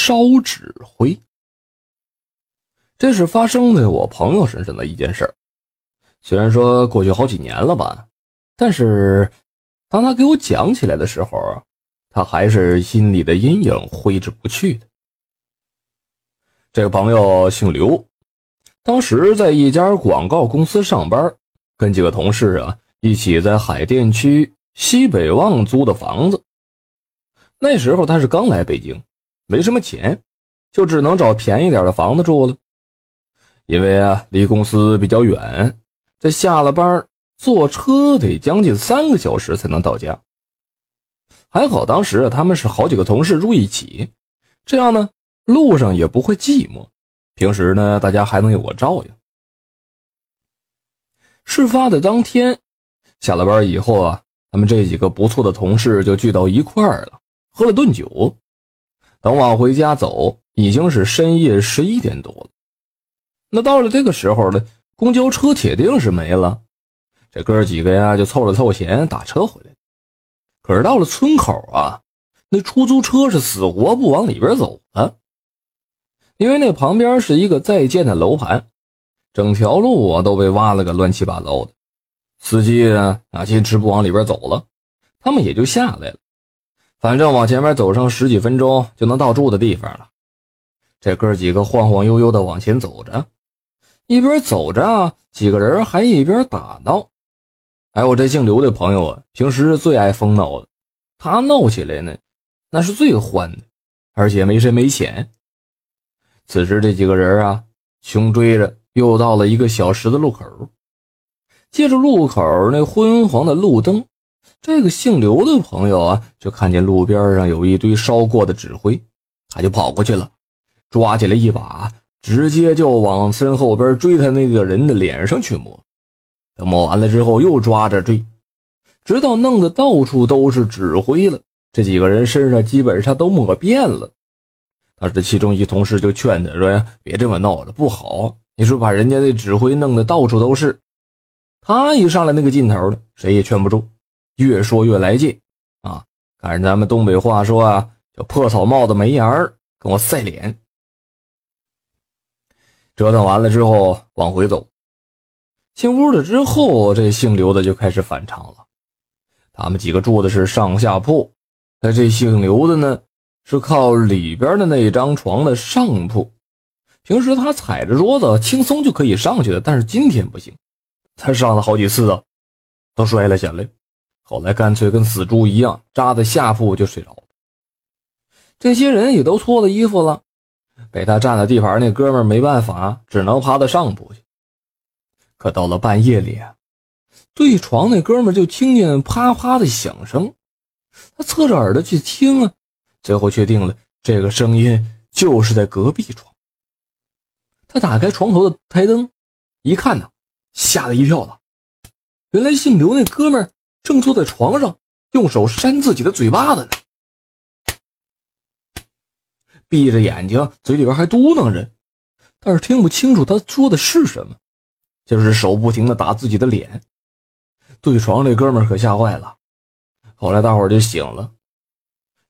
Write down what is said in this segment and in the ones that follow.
烧纸灰。这是发生在我朋友身上的一件事儿。虽然说过去好几年了吧，但是当他给我讲起来的时候，他还是心里的阴影挥之不去的。这个朋友姓刘，当时在一家广告公司上班，跟几个同事啊一起在海淀区西北旺租的房子。那时候他是刚来北京，没什么钱，就只能找便宜点的房子住了。因为啊离公司比较远。这下了班坐车得将近三个小时才能到家。还好当时他们是好几个同事住一起，这样呢路上也不会寂寞。平时呢大家还能有个照应。事发的当天，下了班以后啊，他们这几个不错的同事就聚到一块儿了，喝了顿酒。等往回家走，已经是深夜十一点多了。那到了这个时候呢？公交车铁定是没了，这哥几个呀就凑了凑钱打车回来。可是到了村口啊，那出租车是死活不往里边走了，因为那旁边是一个在建的楼盘，整条路啊都被挖了个乱七八糟的。司机啊啊坚持不往里边走了，他们也就下来了。反正往前面走上十几分钟就能到住的地方了。这哥几个晃晃悠悠的往前走着。一边走着啊，几个人还一边打闹。哎，我这姓刘的朋友啊，平时是最爱疯闹的。他闹起来呢，那是最欢的，而且没深没浅。此时这几个人啊，穷追着又到了一个小十字路口。借着路口那昏黄的路灯，这个姓刘的朋友啊，就看见路边上有一堆烧过的纸灰，他就跑过去了，抓起来一把。直接就往身后边追他那个人的脸上去抹，等抹完了之后又抓着追，直到弄得到处都是纸灰了。这几个人身上基本上都抹遍了。但是其中一同事就劝他说：“呀，别这么闹了，不好。你说把人家那纸灰弄得到处都是。”他一上来那个劲头了，谁也劝不住，越说越来劲啊！赶上咱们东北话说啊，叫破草帽子没沿儿，跟我赛脸。折腾完了之后，往回走。进屋了之后，这姓刘的就开始反常了。他们几个住的是上下铺，那这姓刘的呢，是靠里边的那张床的上铺。平时他踩着桌子轻松就可以上去的，但是今天不行，他上了好几次啊，都摔了下来。后来干脆跟死猪一样，扎在下铺就睡着了。这些人也都脱了衣服了。被他占了地盘，那哥们没办法，只能爬到上铺去。可到了半夜里啊，对床那哥们就听见啪啪的响声，他侧着耳朵去听啊，最后确定了这个声音就是在隔壁床。他打开床头的台灯，一看呢，吓了一跳了，原来姓刘那哥们正坐在床上，用手扇自己的嘴巴子呢。闭着眼睛，嘴里边还嘟囔着，但是听不清楚他说的是什么，就是手不停的打自己的脸。对床那哥们可吓坏了。后来大伙就醒了，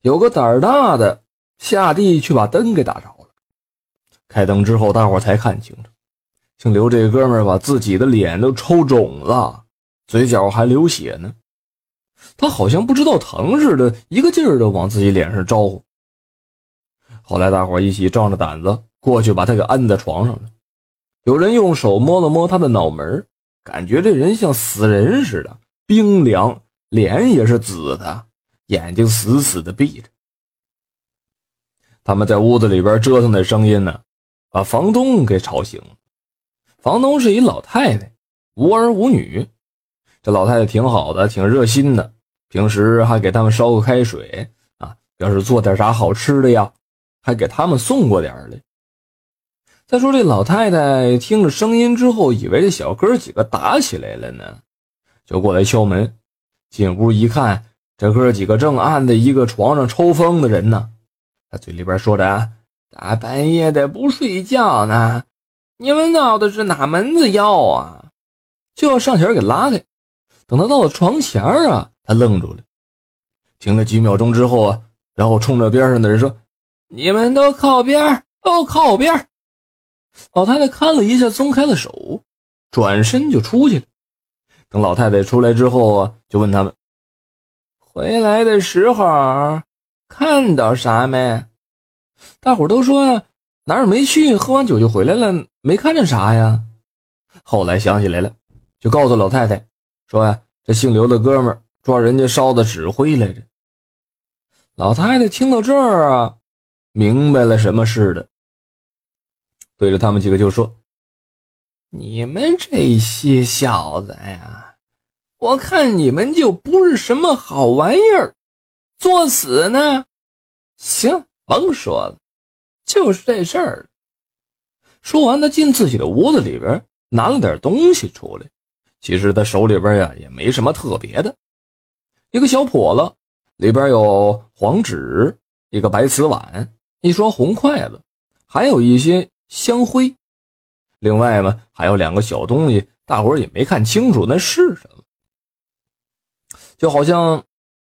有个胆儿大的下地去把灯给打着了。开灯之后，大伙才看清楚，姓刘这哥们把自己的脸都抽肿了，嘴角还流血呢。他好像不知道疼似的，一个劲儿的往自己脸上招呼。后来，大伙一起壮着胆子过去，把他给按在床上了。有人用手摸了摸他的脑门，感觉这人像死人似的，冰凉，脸也是紫的，眼睛死死的闭着。他们在屋子里边折腾的声音呢，把房东给吵醒了。房东是一老太太，无儿无女。这老太太挺好的，挺热心的，平时还给他们烧个开水啊，要是做点啥好吃的呀。还给他们送过点来。再说这老太太听了声音之后，以为这小哥几个打起来了呢，就过来敲门。进屋一看，这哥几个正按在一个床上抽风的人呢。他嘴里边说着：“大半夜的不睡觉呢，你们闹的是哪门子妖啊？”就要上前给拉开。等他到了床前啊，他愣住了，停了几秒钟之后啊，然后冲着边上的人说。你们都靠边，都靠边。老太太看了一下，松开了手，转身就出去了。等老太太出来之后啊，就问他们：“回来的时候看到啥没？”大伙都说哪儿没去，喝完酒就回来了，没看见啥呀。后来想起来了，就告诉老太太说呀：“这姓刘的哥们儿抓人家烧的纸灰来着。”老太太听到这儿啊，明白了什么似的，对着他们几个就说：“你们这些小子呀，我看你们就不是什么好玩意儿，作死呢。行，甭说了，就是这事儿。”说完，他进自己的屋子里边，拿了点东西出来。其实他手里边呀，也没什么特别的，一个小笸箩。里边有黄纸，一个白瓷碗，一双红筷子，还有一些香灰。另外嘛，还有两个小东西，大伙也没看清楚那是什么，就好像，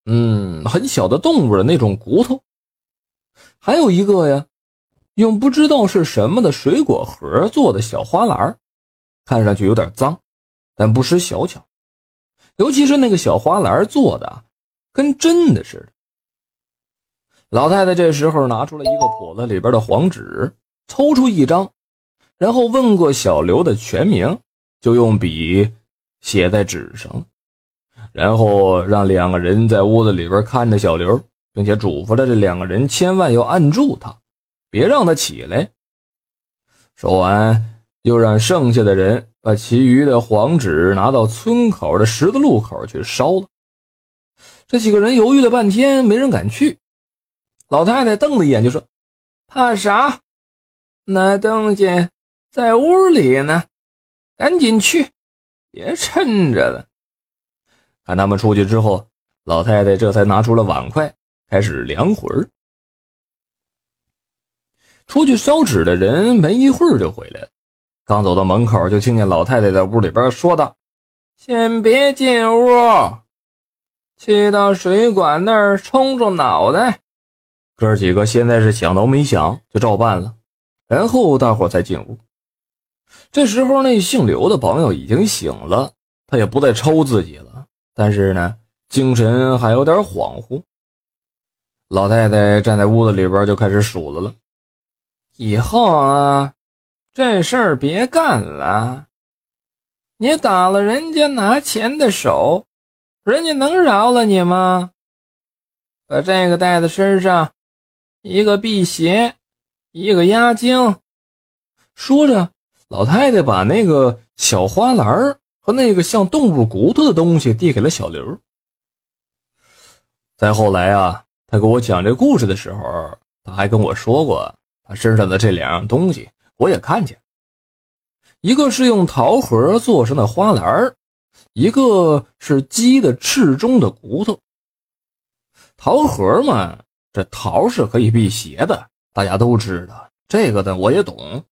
嗯，很小的动物的那种骨头。还有一个呀，用不知道是什么的水果盒做的小花篮，看上去有点脏，但不失小巧。尤其是那个小花篮做的。跟真的似的。老太太这时候拿出了一个笸子里边的黄纸，抽出一张，然后问过小刘的全名，就用笔写在纸上，然后让两个人在屋子里边看着小刘，并且嘱咐了这两个人千万要按住他，别让他起来。说完，又让剩下的人把其余的黄纸拿到村口的十字路口去烧了。这几个人犹豫了半天，没人敢去。老太太瞪了一眼，就说：“怕啥？那东西在屋里呢，赶紧去，别趁着了。”看他们出去之后，老太太这才拿出了碗筷，开始量魂儿。出去烧纸的人没一会儿就回来了，刚走到门口，就听见老太太在屋里边说道：“先别进屋。”去到水管那儿冲冲脑袋，哥几个现在是想都没想就照办了，然后大伙才进屋。这时候那姓刘的朋友已经醒了，他也不再抽自己了，但是呢，精神还有点恍惚。老太太站在屋子里边就开始数落了：“以后啊，这事儿别干了，你打了人家拿钱的手。”人家能饶了你吗？把这个带在身上，一个辟邪，一个压惊。说着，老太太把那个小花篮和那个像动物骨头的东西递给了小刘。再后来啊，他给我讲这故事的时候，他还跟我说过，他身上的这两样东西我也看见，一个是用桃核做成的花篮一个是鸡的翅中的骨头，桃核嘛，这桃是可以辟邪的，大家都知道这个的，我也懂。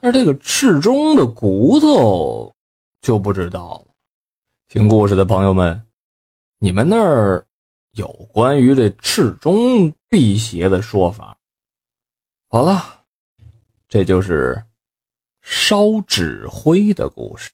但是这个翅中的骨头就不知道了。听故事的朋友们，你们那儿有关于这翅中辟邪的说法？好了，这就是烧纸灰的故事。